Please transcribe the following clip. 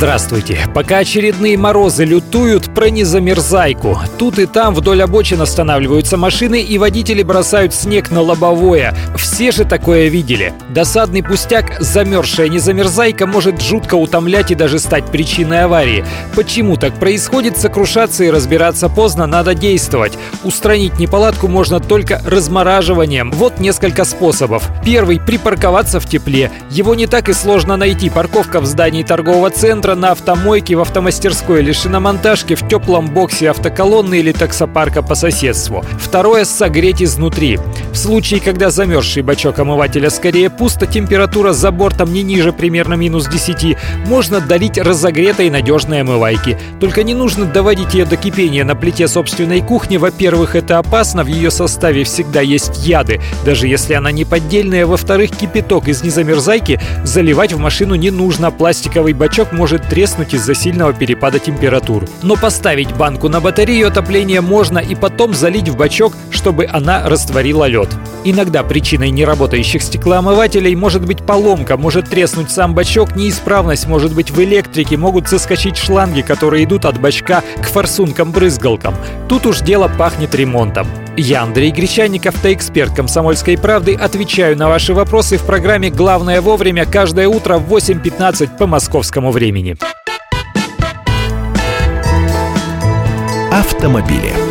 Здравствуйте. Пока очередные морозы лютуют, про незамерзайку. Тут и там вдоль обочин останавливаются машины, и водители бросают снег на лобовое. Все же такое видели. Досадный пустяк, замерзшая незамерзайка может жутко утомлять и даже стать причиной аварии. Почему так происходит, сокрушаться и разбираться поздно, надо действовать. Устранить неполадку можно только размораживанием. Вот несколько способов. Первый – припарковаться в тепле. Его не так и сложно найти. Парковка в здании торгового центра, утро на автомойке, в автомастерской или шиномонтажке, в теплом боксе автоколонны или таксопарка по соседству. Второе – согреть изнутри. В случае, когда замерзший бачок омывателя скорее пусто, температура за бортом не ниже примерно минус 10, можно долить разогретой надежной омывайки. Только не нужно доводить ее до кипения на плите собственной кухни. Во-первых, это опасно, в ее составе всегда есть яды, даже если она не поддельная. Во-вторых, кипяток из незамерзайки заливать в машину не нужно. Пластиковый бачок может треснуть из-за сильного перепада температур. Но поставить банку на батарею отопления можно и потом залить в бачок, чтобы она растворила лед. Иногда причиной неработающих стеклоомывателей может быть поломка, может треснуть сам бачок, неисправность может быть в электрике, могут соскочить шланги, которые идут от бачка к форсункам-брызгалкам. Тут уж дело пахнет ремонтом. Я, Андрей Гречаник, автоэксперт «Комсомольской правды», отвечаю на ваши вопросы в программе «Главное вовремя» каждое утро в 8.15 по московскому времени. Автомобили.